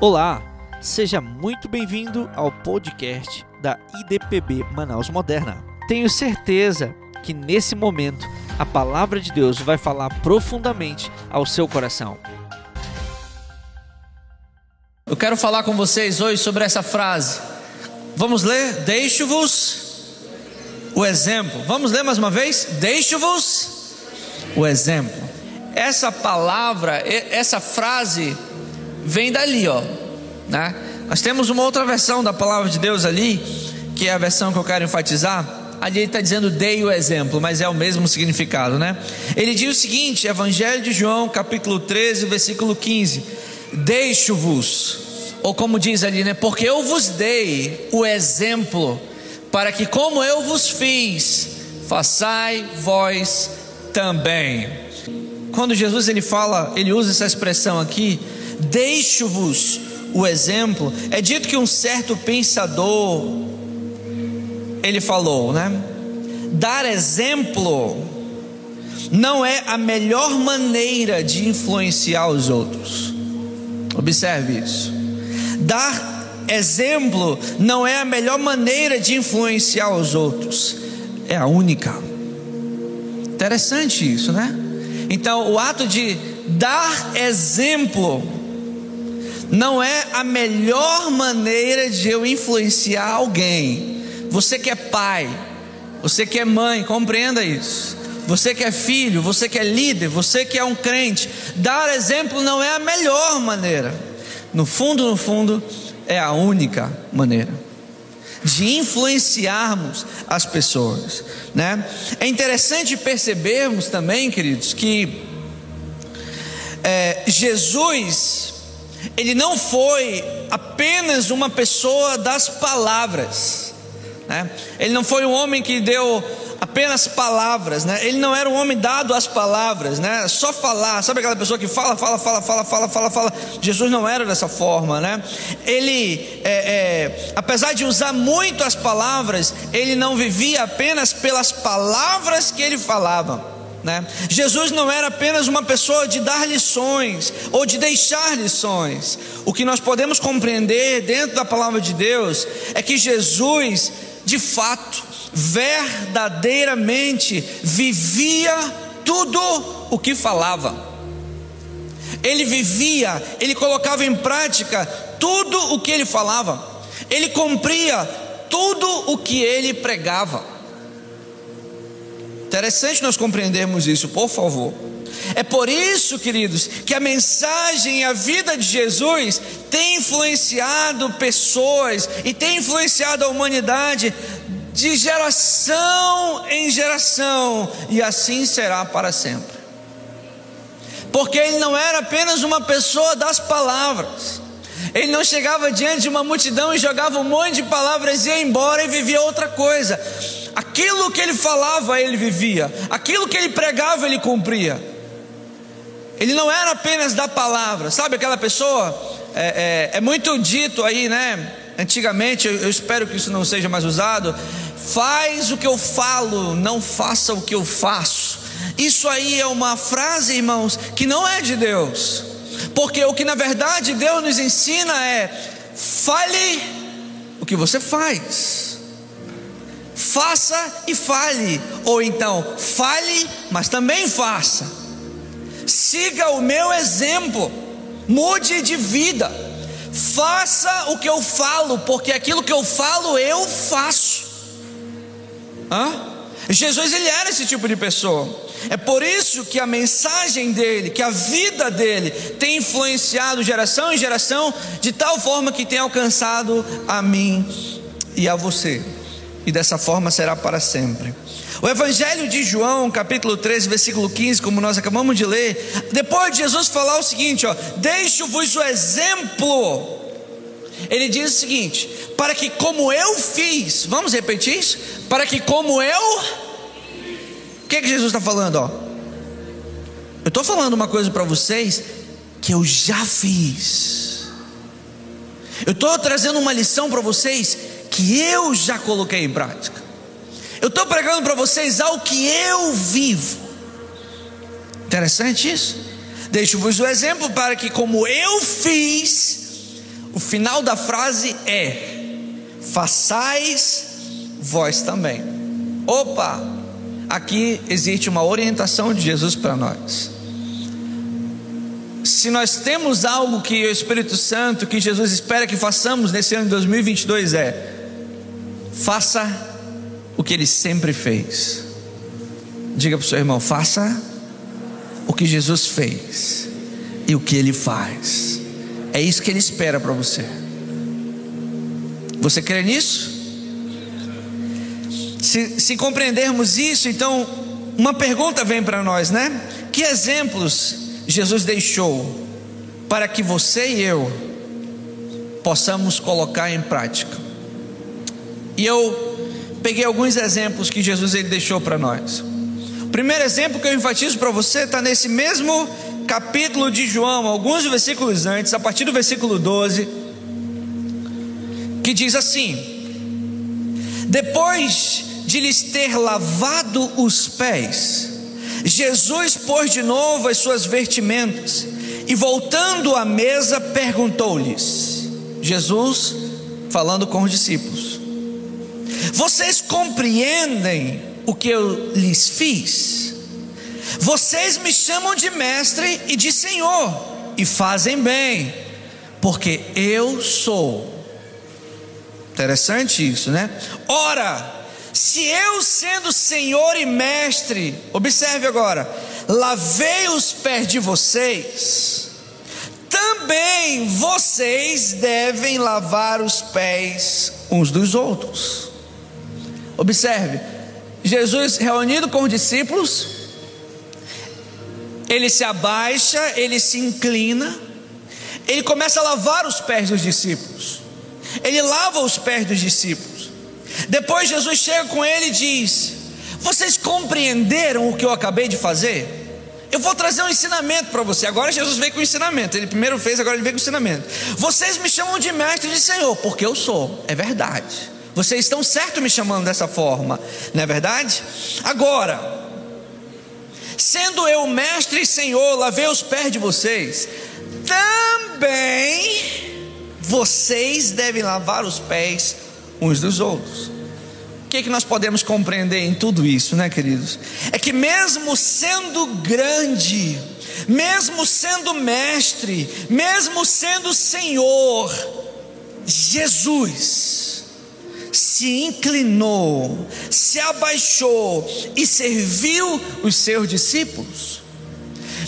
Olá, seja muito bem-vindo ao podcast da IDPB Manaus Moderna. Tenho certeza que nesse momento a palavra de Deus vai falar profundamente ao seu coração. Eu quero falar com vocês hoje sobre essa frase. Vamos ler? Deixo-vos o exemplo. Vamos ler mais uma vez? Deixo-vos o exemplo. Essa palavra, essa frase vem dali, ó, né? Nós temos uma outra versão da palavra de Deus ali, que é a versão que eu quero enfatizar. Ali ele está dizendo dei o exemplo, mas é o mesmo significado, né? Ele diz o seguinte: Evangelho de João, capítulo 13, versículo 15: Deixo-vos, ou como diz ali, né? Porque eu vos dei o exemplo, para que, como eu vos fiz, façai vós também. Quando Jesus ele fala, ele usa essa expressão aqui, Deixo-vos o exemplo. É dito que um certo pensador ele falou, né? Dar exemplo não é a melhor maneira de influenciar os outros. Observe isso. Dar exemplo não é a melhor maneira de influenciar os outros, é a única. Interessante isso, né? Então, o ato de dar exemplo não é a melhor maneira de eu influenciar alguém. Você que é pai, você que é mãe, compreenda isso. Você que é filho, você que é líder, você que é um crente, dar exemplo não é a melhor maneira. No fundo, no fundo, é a única maneira de influenciarmos as pessoas, né? É interessante percebermos também, queridos, que é, Jesus ele não foi apenas uma pessoa das palavras, né? ele não foi um homem que deu apenas palavras, né? ele não era um homem dado às palavras, né? só falar, sabe aquela pessoa que fala, fala, fala, fala, fala, fala, fala. Jesus não era dessa forma, né? ele, é, é, apesar de usar muito as palavras, ele não vivia apenas pelas palavras que ele falava. Né? Jesus não era apenas uma pessoa de dar lições ou de deixar lições. O que nós podemos compreender dentro da palavra de Deus é que Jesus, de fato, verdadeiramente vivia tudo o que falava. Ele vivia, ele colocava em prática tudo o que ele falava. Ele cumpria tudo o que ele pregava. Interessante nós compreendermos isso, por favor. É por isso, queridos, que a mensagem e a vida de Jesus tem influenciado pessoas e tem influenciado a humanidade de geração em geração, e assim será para sempre. Porque ele não era apenas uma pessoa das palavras, ele não chegava diante de uma multidão e jogava um monte de palavras e ia embora e vivia outra coisa. Aquilo que ele falava, ele vivia. Aquilo que ele pregava, ele cumpria. Ele não era apenas da palavra. Sabe aquela pessoa? É, é, é muito dito aí, né? Antigamente, eu, eu espero que isso não seja mais usado. Faz o que eu falo, não faça o que eu faço. Isso aí é uma frase, irmãos, que não é de Deus. Porque o que na verdade Deus nos ensina é: fale o que você faz faça e fale, ou então fale, mas também faça. Siga o meu exemplo, mude de vida, faça o que eu falo, porque aquilo que eu falo eu faço. Hã? Jesus ele era esse tipo de pessoa. É por isso que a mensagem dele, que a vida dele tem influenciado geração em geração de tal forma que tem alcançado a mim e a você e dessa forma será para sempre. O Evangelho de João, capítulo 13, versículo 15, como nós acabamos de ler, depois de Jesus falar o seguinte: ó, deixo-vos o exemplo. Ele diz o seguinte: para que como eu fiz, vamos repetir isso? Para que como eu. O que, é que Jesus está falando? Ó? Eu estou falando uma coisa para vocês que eu já fiz. Eu estou trazendo uma lição para vocês que eu já coloquei em prática. Eu estou pregando para vocês algo que eu vivo. Interessante isso. Deixo-vos o exemplo para que, como eu fiz, final da frase é: façais vós também. Opa, aqui existe uma orientação de Jesus para nós. Se nós temos algo que o Espírito Santo, que Jesus espera que façamos nesse ano de 2022 é: faça o que ele sempre fez. Diga para o seu irmão: faça o que Jesus fez e o que ele faz. É isso que ele espera para você. Você crê nisso? Se, se compreendermos isso, então uma pergunta vem para nós, né? Que exemplos Jesus deixou para que você e eu possamos colocar em prática? E eu peguei alguns exemplos que Jesus ele deixou para nós. O primeiro exemplo que eu enfatizo para você está nesse mesmo capítulo de João, alguns versículos antes, a partir do versículo 12, que diz assim: Depois de lhes ter lavado os pés, Jesus pôs de novo as suas vestimentas e, voltando à mesa, perguntou-lhes: Jesus falando com os discípulos: Vocês compreendem o que eu lhes fiz? Vocês me chamam de mestre e de senhor, e fazem bem, porque eu sou. Interessante isso, né? Ora, se eu sendo senhor e mestre, observe agora, lavei os pés de vocês, também vocês devem lavar os pés uns dos outros. Observe, Jesus reunido com os discípulos, ele se abaixa, ele se inclina, ele começa a lavar os pés dos discípulos, ele lava os pés dos discípulos. Depois Jesus chega com ele e diz: Vocês compreenderam o que eu acabei de fazer? Eu vou trazer um ensinamento para você. Agora Jesus veio com o ensinamento. Ele primeiro fez, agora ele veio com o ensinamento. Vocês me chamam de mestre e de Senhor, porque eu sou. É verdade. Vocês estão certo me chamando dessa forma, não é verdade? Agora, sendo eu mestre e senhor, lavei os pés de vocês, também vocês devem lavar os pés uns dos outros. O que, é que nós podemos compreender em tudo isso, né, queridos? É que mesmo sendo grande, mesmo sendo mestre, mesmo sendo Senhor, Jesus, se inclinou, se abaixou e serviu os seus discípulos.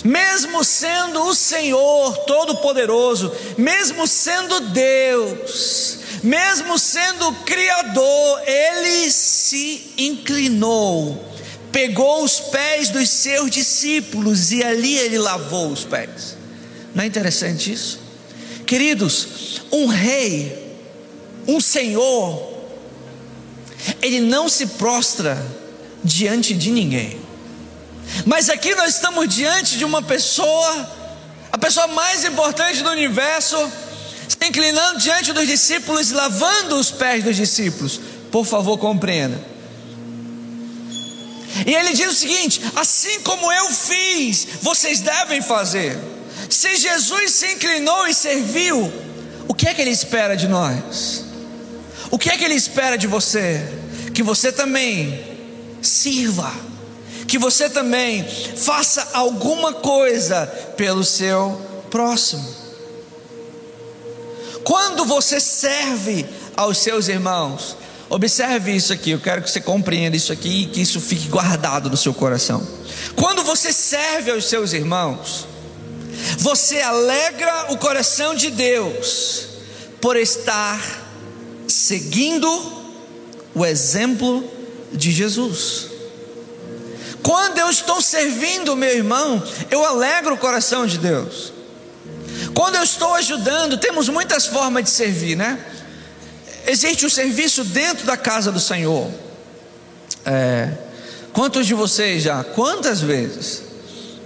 Mesmo sendo o Senhor Todo-Poderoso, mesmo sendo Deus, mesmo sendo Criador, ele se inclinou, pegou os pés dos seus discípulos e ali ele lavou os pés. Não é interessante isso? Queridos, um rei, um senhor, ele não se prostra diante de ninguém. Mas aqui nós estamos diante de uma pessoa, a pessoa mais importante do universo, se inclinando diante dos discípulos e lavando os pés dos discípulos. Por favor, compreenda. E ele diz o seguinte: assim como eu fiz, vocês devem fazer. Se Jesus se inclinou e serviu, o que é que ele espera de nós? O que é que ele espera de você? Que você também sirva, que você também faça alguma coisa pelo seu próximo. Quando você serve aos seus irmãos, observe isso aqui, eu quero que você compreenda isso aqui e que isso fique guardado no seu coração. Quando você serve aos seus irmãos, você alegra o coração de Deus por estar seguindo o exemplo de Jesus. Quando eu estou servindo meu irmão, eu alegro o coração de Deus. Quando eu estou ajudando, temos muitas formas de servir, né? Existe o um serviço dentro da casa do Senhor. É, quantos de vocês já? Quantas vezes?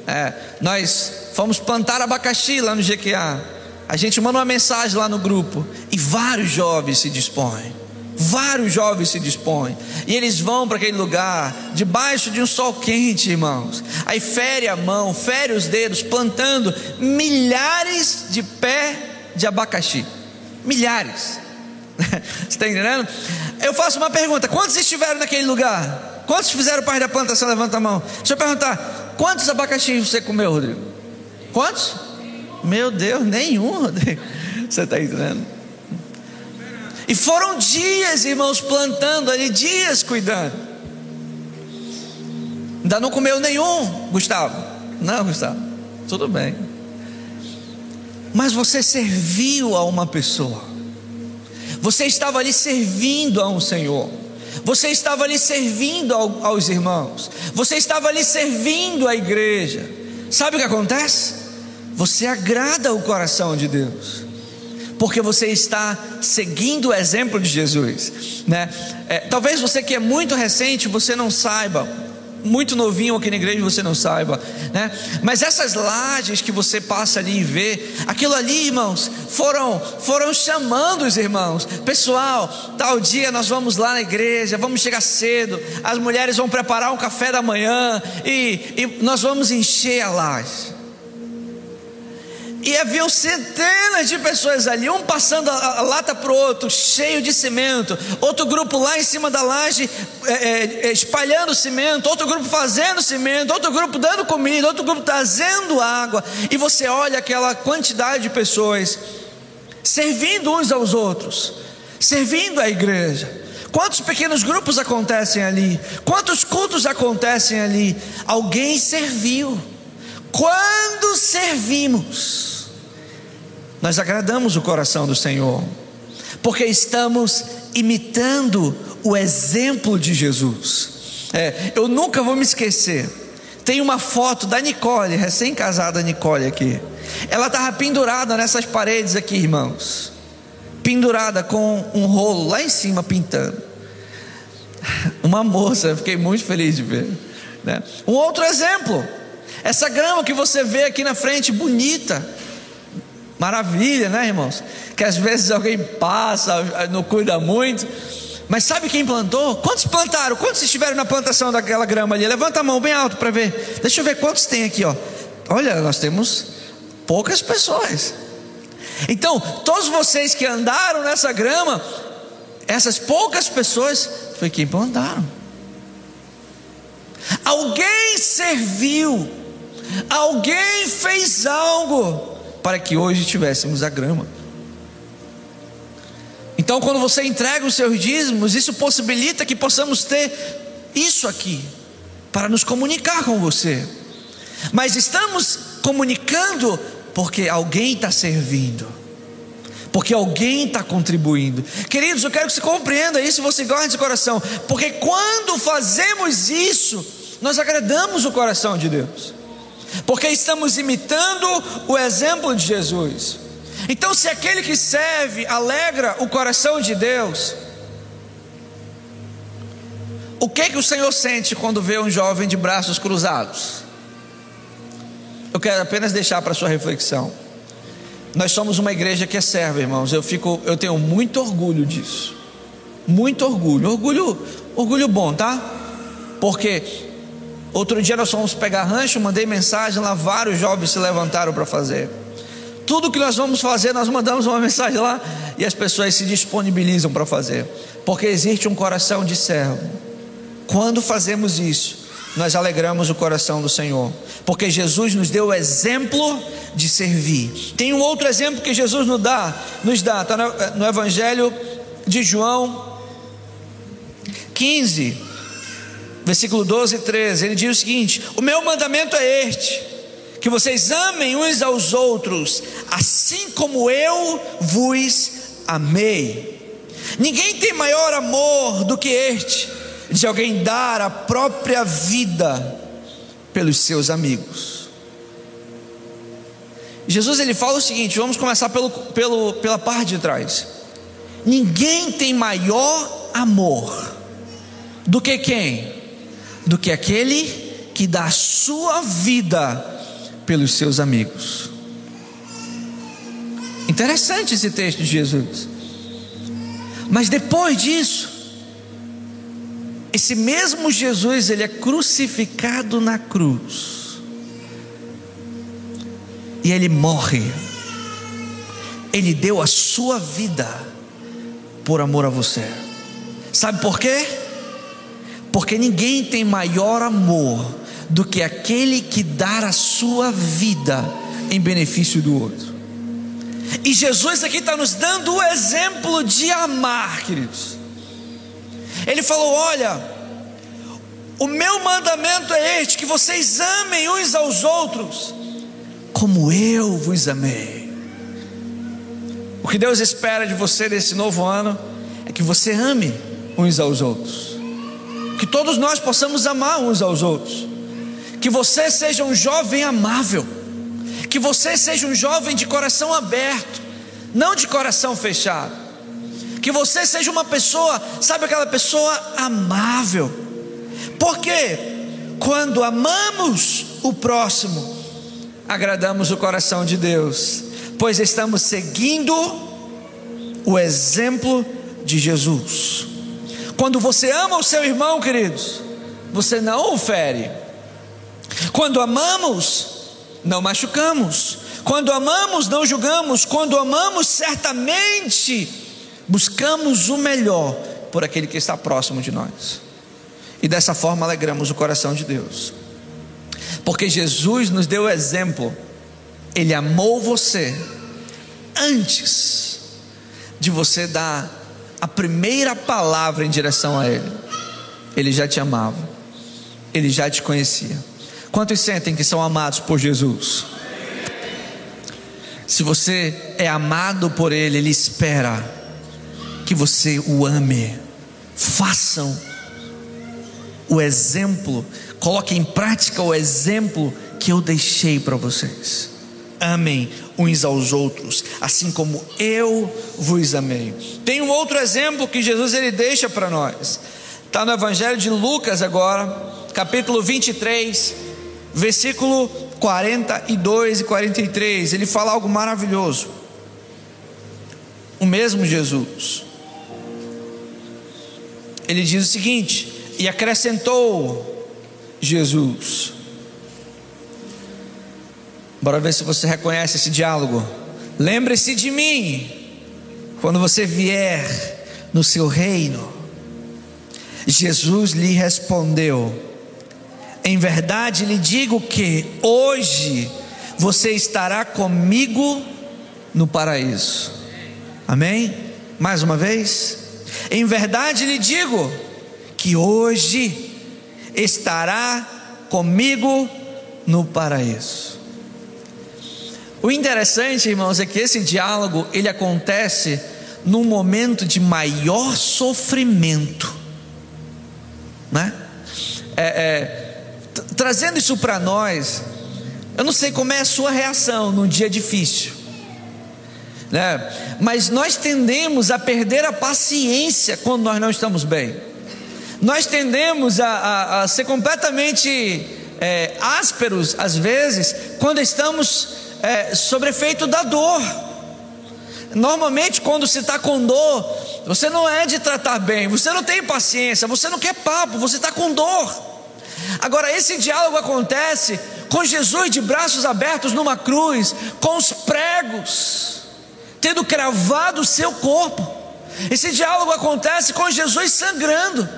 É, nós fomos plantar abacaxi lá no GQA. A gente manda uma mensagem lá no grupo e vários jovens se dispõem. Vários jovens se dispõem e eles vão para aquele lugar, debaixo de um sol quente, irmãos. Aí fere a mão, fere os dedos, plantando milhares de pé de abacaxi. Milhares. Você está entendendo? Eu faço uma pergunta: quantos estiveram naquele lugar? Quantos fizeram parte da plantação? Levanta a mão. Deixa eu perguntar: quantos abacaxis você comeu, Rodrigo? Quantos? Meu Deus, nenhum, Rodrigo. Você está entendendo? E foram dias, irmãos, plantando ali, dias cuidando. Ainda não comeu nenhum, Gustavo? Não, Gustavo. Tudo bem. Mas você serviu a uma pessoa. Você estava ali servindo a um Senhor. Você estava ali servindo ao, aos irmãos. Você estava ali servindo a igreja. Sabe o que acontece? Você agrada o coração de Deus porque você está seguindo o exemplo de Jesus, né? É, talvez você que é muito recente você não saiba, muito novinho aqui na igreja você não saiba, né? Mas essas lajes que você passa ali e vê, aquilo ali, irmãos, foram foram chamando os irmãos. Pessoal, tal dia nós vamos lá na igreja, vamos chegar cedo, as mulheres vão preparar um café da manhã e, e nós vamos encher a laje. E haviam centenas de pessoas ali, um passando a, a lata para o outro, cheio de cimento, outro grupo lá em cima da laje é, é, é, espalhando cimento, outro grupo fazendo cimento, outro grupo dando comida, outro grupo trazendo água. E você olha aquela quantidade de pessoas servindo uns aos outros, servindo a igreja. Quantos pequenos grupos acontecem ali? Quantos cultos acontecem ali? Alguém serviu. Quando servimos, nós agradamos o coração do Senhor, porque estamos imitando o exemplo de Jesus. É, eu nunca vou me esquecer. Tem uma foto da Nicole, recém-casada Nicole aqui. Ela estava pendurada nessas paredes aqui, irmãos. Pendurada com um rolo lá em cima pintando. Uma moça, eu fiquei muito feliz de ver. Né? Um outro exemplo. Essa grama que você vê aqui na frente, bonita Maravilha, né, irmãos? Que às vezes alguém passa, não cuida muito. Mas sabe quem plantou? Quantos plantaram? Quantos estiveram na plantação daquela grama ali? Levanta a mão bem alto para ver. Deixa eu ver quantos tem aqui, ó. Olha, nós temos poucas pessoas. Então, todos vocês que andaram nessa grama, essas poucas pessoas foi quem plantaram. Alguém serviu, alguém fez algo para que hoje tivéssemos a grama. Então, quando você entrega os seus dízimos, isso possibilita que possamos ter isso aqui, para nos comunicar com você. Mas estamos comunicando porque alguém está servindo, porque alguém está contribuindo. Queridos, eu quero que você compreenda isso você guarde de coração, porque quando fazemos isso, nós agradamos o coração de Deus porque estamos imitando o exemplo de Jesus. Então, se aquele que serve alegra o coração de Deus, o que que o Senhor sente quando vê um jovem de braços cruzados? Eu quero apenas deixar para sua reflexão. Nós somos uma igreja que é serva, irmãos. Eu fico, eu tenho muito orgulho disso. Muito orgulho. Orgulho, orgulho bom, tá? Porque Outro dia nós fomos pegar rancho, mandei mensagem lá, vários jovens se levantaram para fazer. Tudo que nós vamos fazer, nós mandamos uma mensagem lá e as pessoas se disponibilizam para fazer, porque existe um coração de servo. Quando fazemos isso, nós alegramos o coração do Senhor, porque Jesus nos deu o exemplo de servir. Tem um outro exemplo que Jesus nos dá, nos dá, está no, no Evangelho de João 15, versículo 12 e 13, ele diz o seguinte: O meu mandamento é este, que vocês amem uns aos outros, assim como eu vos amei. Ninguém tem maior amor do que este, de alguém dar a própria vida pelos seus amigos. Jesus ele fala o seguinte: vamos começar pelo, pelo, pela parte de trás. Ninguém tem maior amor do que quem? Do que aquele que dá sua vida pelos seus amigos. Interessante esse texto de Jesus. Mas depois disso, esse mesmo Jesus, ele é crucificado na cruz. E ele morre. Ele deu a sua vida por amor a você. Sabe por quê? Porque ninguém tem maior amor do que aquele que dá a sua vida em benefício do outro. E Jesus aqui está nos dando o exemplo de amar, queridos. Ele falou: Olha, o meu mandamento é este: que vocês amem uns aos outros, como eu vos amei. O que Deus espera de você nesse novo ano é que você ame uns aos outros, que todos nós possamos amar uns aos outros, que você seja um jovem amável, que você seja um jovem de coração aberto, não de coração fechado, que você seja uma pessoa, sabe aquela pessoa amável, porque quando amamos o próximo, agradamos o coração de Deus, pois estamos seguindo o exemplo de Jesus. Quando você ama o seu irmão, queridos, você não o fere. Quando amamos, não machucamos. Quando amamos, não julgamos. Quando amamos, certamente buscamos o melhor por aquele que está próximo de nós. E dessa forma alegramos o coração de Deus. Porque Jesus nos deu o exemplo. Ele amou você antes de você dar a primeira palavra em direção a Ele, Ele já te amava, Ele já te conhecia. Quantos sentem que são amados por Jesus? Se você é amado por Ele, Ele espera que você o ame. Façam o exemplo, coloquem em prática o exemplo que eu deixei para vocês. Amem uns aos outros, assim como eu vos amei. Tem um outro exemplo que Jesus ele deixa para nós. Está no Evangelho de Lucas agora, capítulo 23, versículo 42 e 43. Ele fala algo maravilhoso. O mesmo Jesus. Ele diz o seguinte: E acrescentou Jesus: Bora ver se você reconhece esse diálogo. Lembre-se de mim quando você vier no seu reino. Jesus lhe respondeu: Em verdade lhe digo que hoje você estará comigo no paraíso. Amém? Mais uma vez. Em verdade lhe digo que hoje estará comigo no paraíso. O interessante, irmãos, é que esse diálogo ele acontece num momento de maior sofrimento, né? É, é, trazendo isso para nós, eu não sei como é a sua reação num dia difícil, né? Mas nós tendemos a perder a paciência quando nós não estamos bem. Nós tendemos a, a, a ser completamente é, ásperos às vezes quando estamos é, sobre efeito da dor. Normalmente, quando se está com dor, você não é de tratar bem, você não tem paciência, você não quer papo, você está com dor. Agora, esse diálogo acontece com Jesus de braços abertos numa cruz, com os pregos, tendo cravado o seu corpo. Esse diálogo acontece com Jesus sangrando.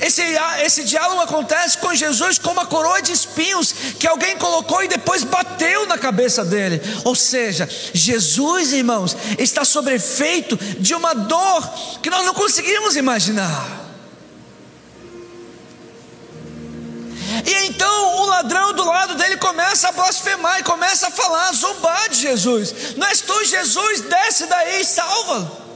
Esse, esse diálogo acontece com Jesus com uma coroa de espinhos que alguém colocou e depois bateu na cabeça dele. Ou seja, Jesus, irmãos, está sob efeito de uma dor que nós não conseguimos imaginar. E então o ladrão do lado dele começa a blasfemar e começa a falar, a zombar de Jesus. Não és tu, Jesus, desce daí e salva.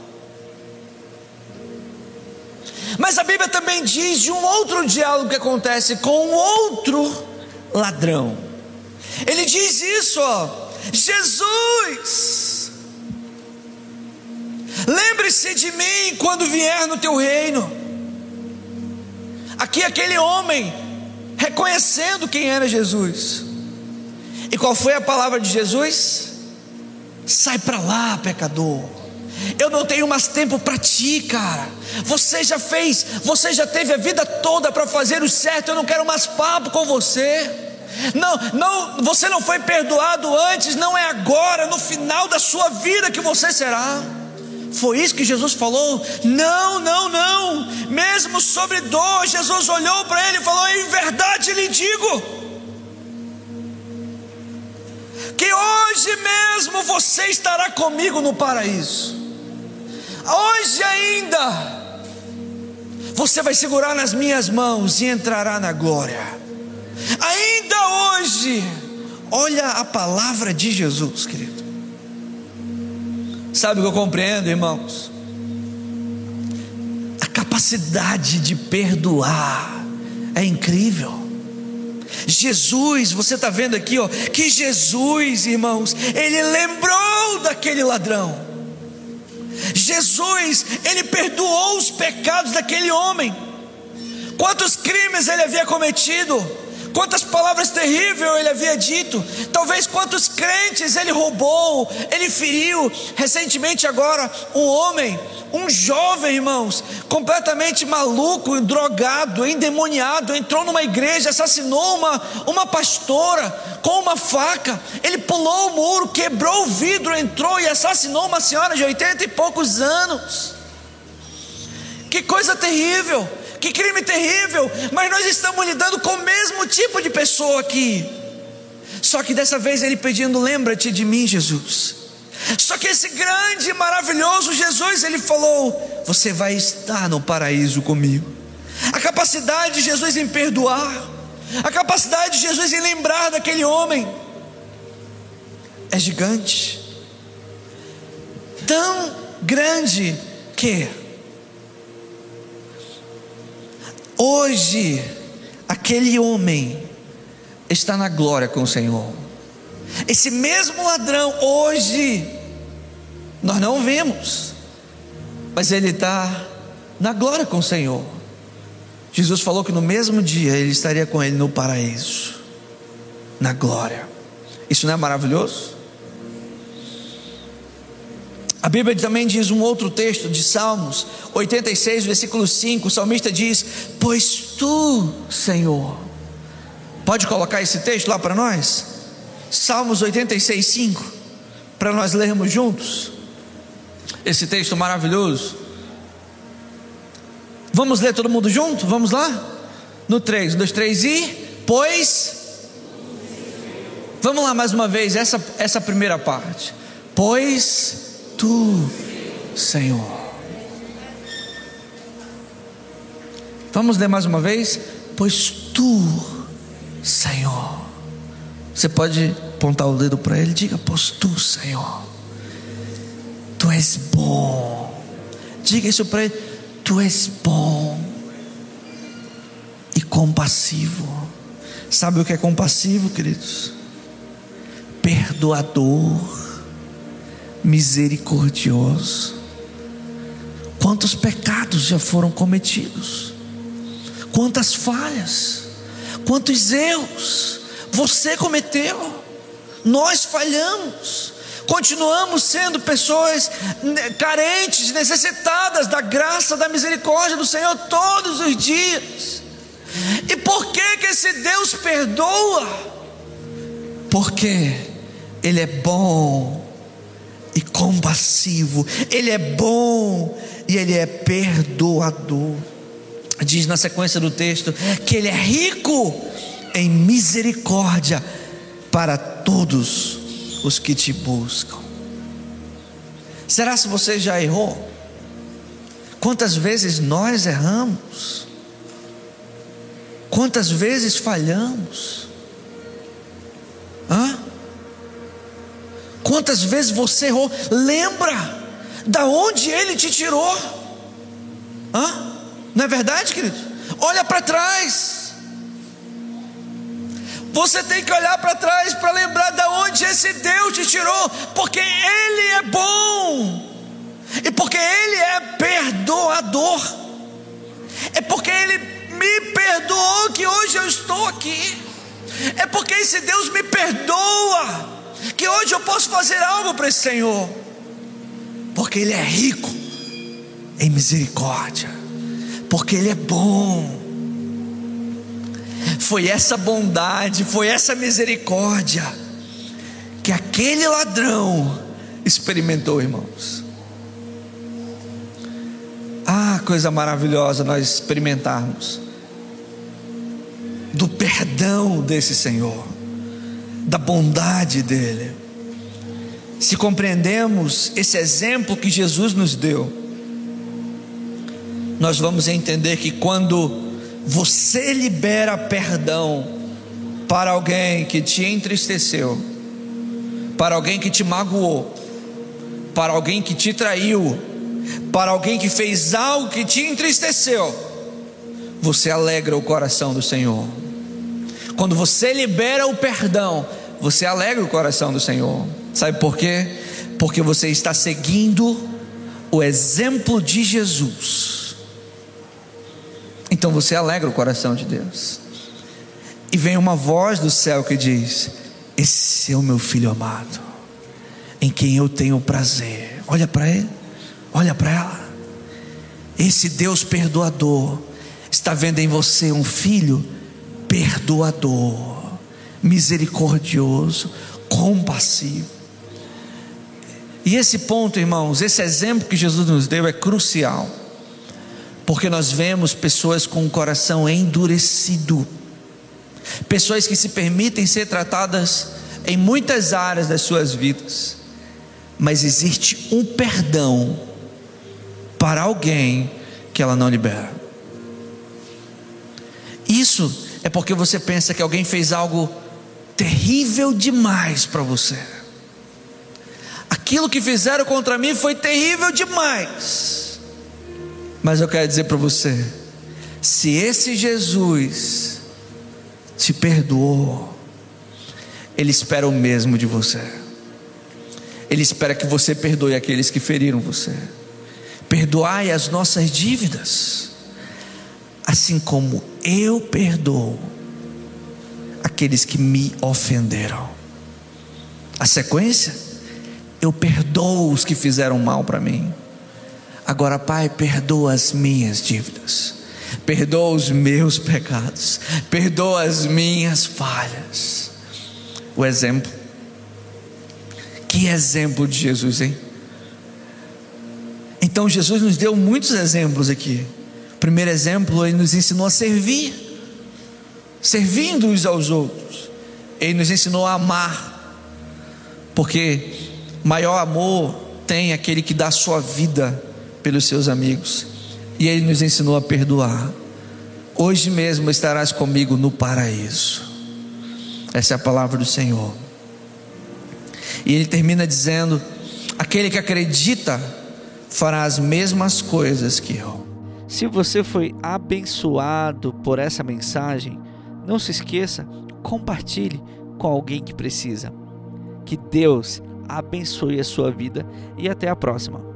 Mas a Bíblia também diz de um outro diálogo que acontece com outro ladrão. Ele diz isso, ó, Jesus, lembre-se de mim quando vier no teu reino. Aqui aquele homem reconhecendo quem era Jesus. E qual foi a palavra de Jesus? Sai para lá, pecador. Eu não tenho mais tempo para ti, cara. Você já fez, você já teve a vida toda para fazer o certo. Eu não quero mais papo com você. Não, não, você não foi perdoado antes, não é agora, no final da sua vida que você será. Foi isso que Jesus falou? Não, não, não. Mesmo sobre dor, Jesus olhou para ele e falou: Em verdade lhe digo, que hoje mesmo você estará comigo no paraíso. Hoje ainda, você vai segurar nas minhas mãos e entrará na glória. Ainda hoje, olha a palavra de Jesus, querido. Sabe o que eu compreendo, irmãos? A capacidade de perdoar é incrível. Jesus, você está vendo aqui, ó, que Jesus, irmãos, ele lembrou daquele ladrão. Jesus, ele perdoou os pecados daquele homem. Quantos crimes ele havia cometido? Quantas palavras terríveis ele havia dito, talvez quantos crentes ele roubou, ele feriu. Recentemente, agora, um homem, um jovem, irmãos, completamente maluco, drogado, endemoniado, entrou numa igreja, assassinou uma, uma pastora com uma faca. Ele pulou o muro, quebrou o vidro, entrou e assassinou uma senhora de oitenta e poucos anos. Que coisa terrível! Que crime terrível, mas nós estamos lidando com o mesmo tipo de pessoa aqui. Só que dessa vez ele pedindo: lembra-te de mim, Jesus. Só que esse grande e maravilhoso Jesus, ele falou: Você vai estar no paraíso comigo. A capacidade de Jesus em perdoar, a capacidade de Jesus em lembrar daquele homem, é gigante, tão grande que Hoje, aquele homem está na glória com o Senhor. Esse mesmo ladrão, hoje, nós não vemos, mas ele está na glória com o Senhor. Jesus falou que no mesmo dia ele estaria com ele no paraíso, na glória. Isso não é maravilhoso? A Bíblia também diz um outro texto de Salmos 86, versículo 5. O salmista diz: Pois tu, Senhor, pode colocar esse texto lá para nós? Salmos 86, 5, para nós lermos juntos. Esse texto maravilhoso. Vamos ler todo mundo junto? Vamos lá? No 3, 2, 3 e. Pois. Vamos lá mais uma vez, essa, essa primeira parte. Pois tu, Senhor. Vamos ler mais uma vez? Pois tu, Senhor. Você pode apontar o dedo para ele, diga: Pois tu, Senhor. Tu és bom. Diga isso para ele: Tu és bom e compassivo. Sabe o que é compassivo, queridos? Perdoador misericordioso. Quantos pecados já foram cometidos? Quantas falhas? Quantos erros você cometeu? Nós falhamos. Continuamos sendo pessoas carentes, necessitadas da graça, da misericórdia do Senhor todos os dias. E por que que esse Deus perdoa? Porque ele é bom e compassivo, Ele é bom e Ele é perdoador. Diz na sequência do texto que Ele é rico em misericórdia para todos os que te buscam. Será se você já errou? Quantas vezes nós erramos? Quantas vezes falhamos? Hã? Quantas vezes você errou? Lembra da onde ele te tirou? Hã? Não é verdade, querido? Olha para trás. Você tem que olhar para trás para lembrar da onde esse Deus te tirou, porque ele é bom. E porque ele é perdoador. É porque ele me perdoou que hoje eu estou aqui. É porque esse Deus me perdoa que hoje eu posso fazer algo para esse Senhor, porque Ele é rico em misericórdia, porque Ele é bom. foi essa bondade, foi essa misericórdia que aquele ladrão experimentou, irmãos. Ah, coisa maravilhosa nós experimentarmos do perdão desse Senhor, da bondade dele. Se compreendemos esse exemplo que Jesus nos deu, nós vamos entender que quando você libera perdão para alguém que te entristeceu, para alguém que te magoou, para alguém que te traiu, para alguém que fez algo que te entristeceu, você alegra o coração do Senhor. Quando você libera o perdão, você alegra o coração do Senhor. Sabe por quê? Porque você está seguindo o exemplo de Jesus. Então você alegra o coração de Deus. E vem uma voz do céu que diz: Esse é o meu filho amado, em quem eu tenho prazer. Olha para ele, olha para ela. Esse Deus perdoador está vendo em você um filho perdoador, misericordioso, compassivo. E esse ponto, irmãos, esse exemplo que Jesus nos deu é crucial, porque nós vemos pessoas com o coração endurecido, pessoas que se permitem ser tratadas em muitas áreas das suas vidas, mas existe um perdão para alguém que ela não libera. Isso é porque você pensa que alguém fez algo terrível demais para você. Aquilo que fizeram contra mim foi terrível demais. Mas eu quero dizer para você: se esse Jesus te perdoou, Ele espera o mesmo de você. Ele espera que você perdoe aqueles que feriram você. Perdoai as nossas dívidas assim como eu perdoo aqueles que me ofenderam. A sequência, eu perdoo os que fizeram mal para mim. Agora, Pai, perdoa as minhas dívidas, perdoa os meus pecados, perdoa as minhas falhas. O exemplo, que exemplo de Jesus, hein? Então, Jesus nos deu muitos exemplos aqui. Primeiro exemplo, ele nos ensinou a servir, servindo uns aos outros. Ele nos ensinou a amar, porque maior amor tem aquele que dá sua vida pelos seus amigos. E ele nos ensinou a perdoar. Hoje mesmo estarás comigo no paraíso. Essa é a palavra do Senhor. E ele termina dizendo: aquele que acredita fará as mesmas coisas que eu. Se você foi abençoado por essa mensagem, não se esqueça, compartilhe com alguém que precisa. Que Deus abençoe a sua vida e até a próxima.